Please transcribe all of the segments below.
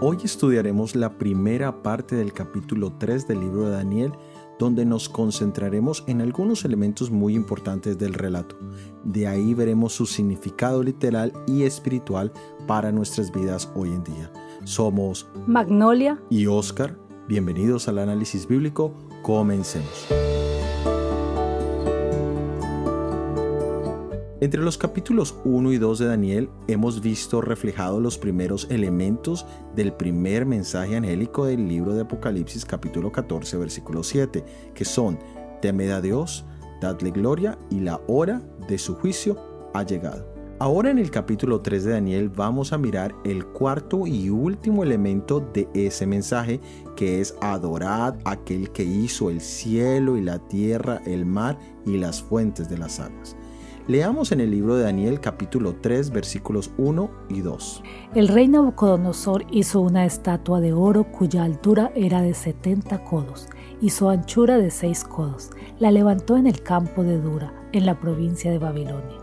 Hoy estudiaremos la primera parte del capítulo 3 del libro de Daniel, donde nos concentraremos en algunos elementos muy importantes del relato. De ahí veremos su significado literal y espiritual para nuestras vidas hoy en día. Somos Magnolia y Oscar. Bienvenidos al análisis bíblico. Comencemos. Entre los capítulos 1 y 2 de Daniel hemos visto reflejados los primeros elementos del primer mensaje angélico del libro de Apocalipsis capítulo 14 versículo 7, que son, temed a Dios, dadle gloria y la hora de su juicio ha llegado. Ahora en el capítulo 3 de Daniel vamos a mirar el cuarto y último elemento de ese mensaje que es adorad aquel que hizo el cielo y la tierra, el mar y las fuentes de las aguas. Leamos en el libro de Daniel capítulo 3 versículos 1 y 2. El rey Nabucodonosor hizo una estatua de oro cuya altura era de 70 codos y su anchura de 6 codos. La levantó en el campo de Dura, en la provincia de Babilonia.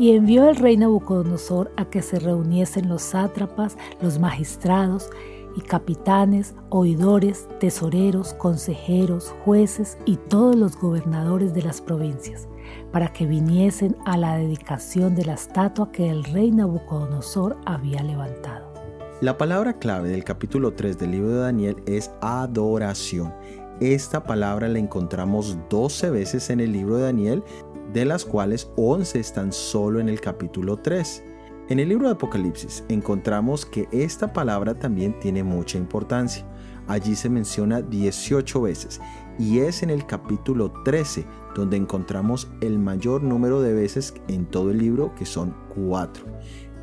Y envió el rey Nabucodonosor a que se reuniesen los sátrapas, los magistrados y capitanes, oidores, tesoreros, consejeros, jueces y todos los gobernadores de las provincias para que viniesen a la dedicación de la estatua que el rey Nabucodonosor había levantado. La palabra clave del capítulo 3 del libro de Daniel es adoración. Esta palabra la encontramos 12 veces en el libro de Daniel, de las cuales 11 están solo en el capítulo 3. En el libro de Apocalipsis encontramos que esta palabra también tiene mucha importancia. Allí se menciona 18 veces y es en el capítulo 13 donde encontramos el mayor número de veces en todo el libro, que son 4.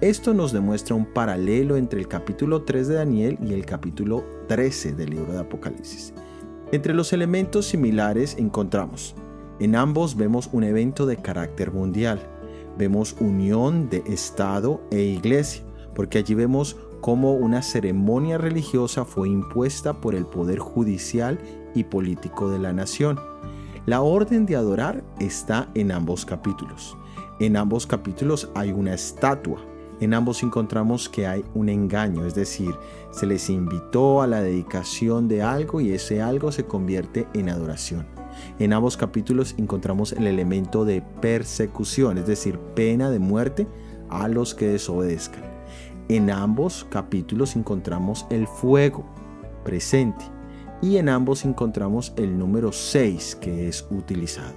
Esto nos demuestra un paralelo entre el capítulo 3 de Daniel y el capítulo 13 del libro de Apocalipsis. Entre los elementos similares encontramos, en ambos vemos un evento de carácter mundial, vemos unión de Estado e Iglesia, porque allí vemos cómo una ceremonia religiosa fue impuesta por el poder judicial y político de la nación. La orden de adorar está en ambos capítulos. En ambos capítulos hay una estatua. En ambos encontramos que hay un engaño, es decir, se les invitó a la dedicación de algo y ese algo se convierte en adoración. En ambos capítulos encontramos el elemento de persecución, es decir, pena de muerte a los que desobedezcan. En ambos capítulos encontramos el fuego presente y en ambos encontramos el número 6 que es utilizado.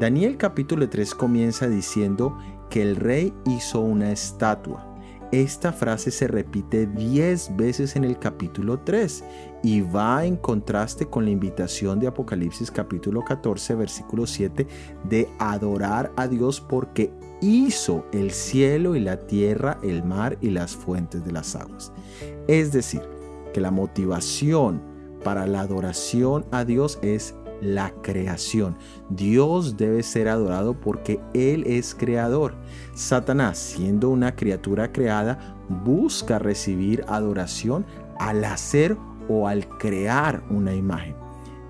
Daniel capítulo 3 comienza diciendo que el rey hizo una estatua. Esta frase se repite 10 veces en el capítulo 3 y va en contraste con la invitación de Apocalipsis capítulo 14 versículo 7 de adorar a Dios porque hizo el cielo y la tierra, el mar y las fuentes de las aguas. Es decir, que la motivación para la adoración a Dios es la creación. Dios debe ser adorado porque Él es creador. Satanás, siendo una criatura creada, busca recibir adoración al hacer o al crear una imagen.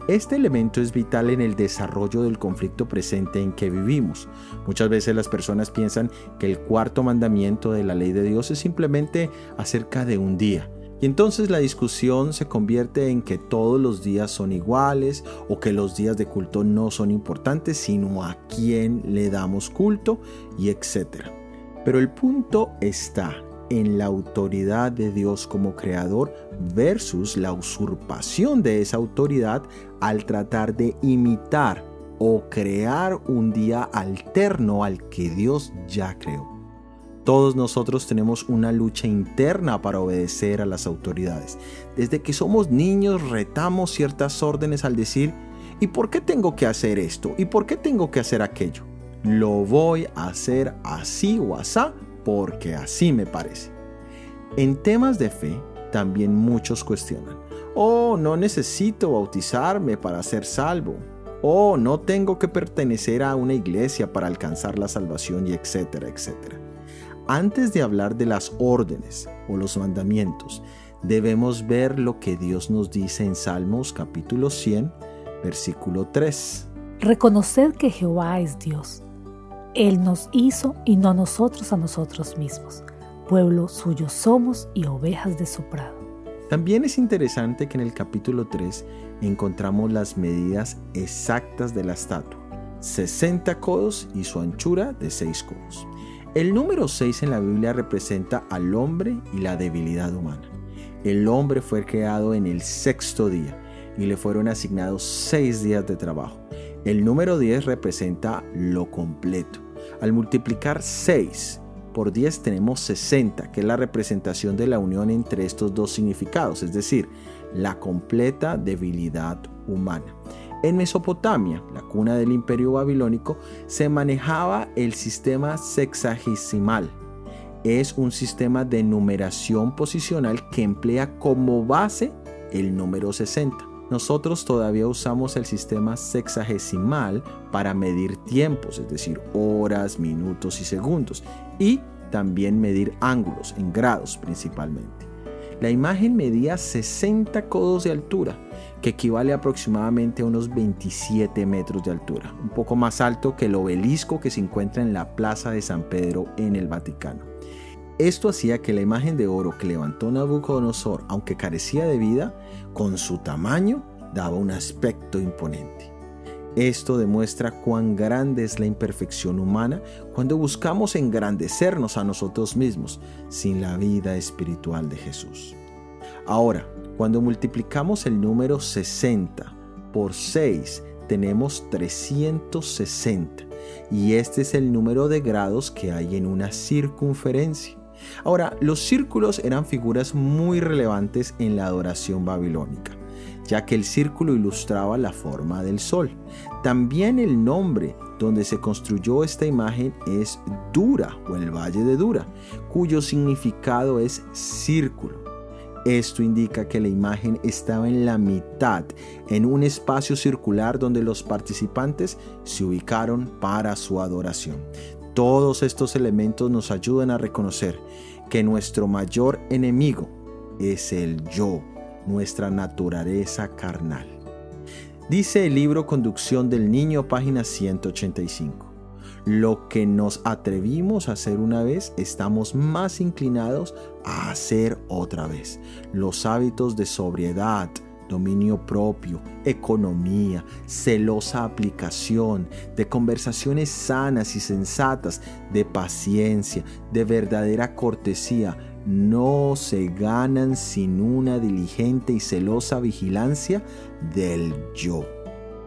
Este elemento es vital en el desarrollo del conflicto presente en que vivimos. Muchas veces las personas piensan que el cuarto mandamiento de la ley de Dios es simplemente acerca de un día. Y entonces la discusión se convierte en que todos los días son iguales o que los días de culto no son importantes, sino a quién le damos culto y etcétera. Pero el punto está en la autoridad de Dios como creador versus la usurpación de esa autoridad al tratar de imitar o crear un día alterno al que Dios ya creó. Todos nosotros tenemos una lucha interna para obedecer a las autoridades. Desde que somos niños retamos ciertas órdenes al decir, ¿y por qué tengo que hacer esto? ¿Y por qué tengo que hacer aquello? Lo voy a hacer así o asá porque así me parece. En temas de fe, también muchos cuestionan. Oh, no necesito bautizarme para ser salvo. Oh, no tengo que pertenecer a una iglesia para alcanzar la salvación y etcétera, etcétera. Antes de hablar de las órdenes o los mandamientos, debemos ver lo que Dios nos dice en Salmos capítulo 100, versículo 3. Reconoced que Jehová es Dios. Él nos hizo y no nosotros a nosotros mismos. Pueblo suyo somos y ovejas de su prado. También es interesante que en el capítulo 3 encontramos las medidas exactas de la estatua. 60 codos y su anchura de 6 codos. El número 6 en la Biblia representa al hombre y la debilidad humana. El hombre fue creado en el sexto día y le fueron asignados 6 días de trabajo. El número 10 representa lo completo. Al multiplicar 6 por 10 tenemos 60, que es la representación de la unión entre estos dos significados, es decir, la completa debilidad humana. En Mesopotamia, la cuna del imperio babilónico, se manejaba el sistema sexagesimal. Es un sistema de numeración posicional que emplea como base el número 60. Nosotros todavía usamos el sistema sexagesimal para medir tiempos, es decir, horas, minutos y segundos, y también medir ángulos en grados principalmente. La imagen medía 60 codos de altura, que equivale aproximadamente a unos 27 metros de altura, un poco más alto que el obelisco que se encuentra en la Plaza de San Pedro en el Vaticano. Esto hacía que la imagen de oro que levantó Nabucodonosor, aunque carecía de vida, con su tamaño daba un aspecto imponente. Esto demuestra cuán grande es la imperfección humana cuando buscamos engrandecernos a nosotros mismos sin la vida espiritual de Jesús. Ahora, cuando multiplicamos el número 60 por 6, tenemos 360 y este es el número de grados que hay en una circunferencia. Ahora, los círculos eran figuras muy relevantes en la adoración babilónica ya que el círculo ilustraba la forma del sol. También el nombre donde se construyó esta imagen es Dura o el Valle de Dura, cuyo significado es círculo. Esto indica que la imagen estaba en la mitad, en un espacio circular donde los participantes se ubicaron para su adoración. Todos estos elementos nos ayudan a reconocer que nuestro mayor enemigo es el yo, nuestra naturaleza carnal. Dice el libro Conducción del Niño, página 185. Lo que nos atrevimos a hacer una vez, estamos más inclinados a hacer otra vez. Los hábitos de sobriedad, dominio propio, economía, celosa aplicación, de conversaciones sanas y sensatas, de paciencia, de verdadera cortesía, no se ganan sin una diligente y celosa vigilancia del yo.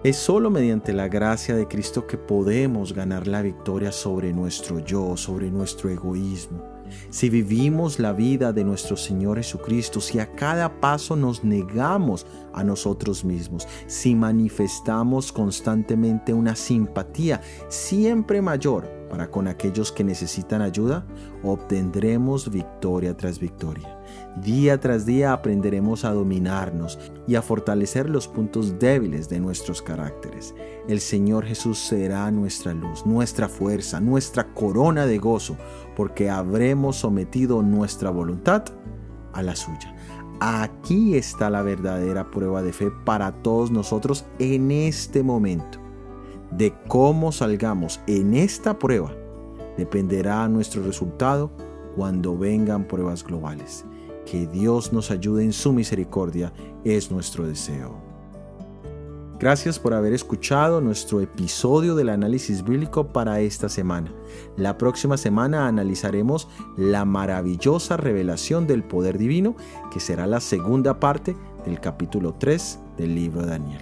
Es solo mediante la gracia de Cristo que podemos ganar la victoria sobre nuestro yo, sobre nuestro egoísmo. Si vivimos la vida de nuestro Señor Jesucristo, si a cada paso nos negamos a nosotros mismos, si manifestamos constantemente una simpatía siempre mayor para con aquellos que necesitan ayuda, obtendremos victoria tras victoria. Día tras día aprenderemos a dominarnos y a fortalecer los puntos débiles de nuestros caracteres. El Señor Jesús será nuestra luz, nuestra fuerza, nuestra corona de gozo, porque habremos sometido nuestra voluntad a la suya. Aquí está la verdadera prueba de fe para todos nosotros en este momento de cómo salgamos en esta prueba dependerá nuestro resultado cuando vengan pruebas globales. Que Dios nos ayude en su misericordia es nuestro deseo. Gracias por haber escuchado nuestro episodio del análisis bíblico para esta semana. La próxima semana analizaremos la maravillosa revelación del poder divino, que será la segunda parte del capítulo 3 del libro de Daniel.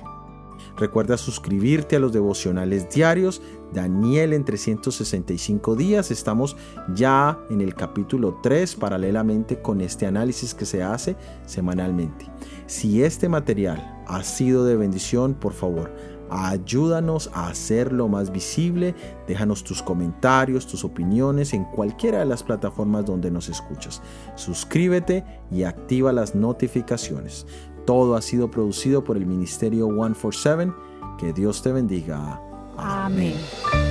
Recuerda suscribirte a los devocionales diarios. Daniel en 365 días. Estamos ya en el capítulo 3 paralelamente con este análisis que se hace semanalmente. Si este material ha sido de bendición, por favor, ayúdanos a hacerlo más visible. Déjanos tus comentarios, tus opiniones en cualquiera de las plataformas donde nos escuchas. Suscríbete y activa las notificaciones. Todo ha sido producido por el Ministerio 147. Que Dios te bendiga. Amém. Amém.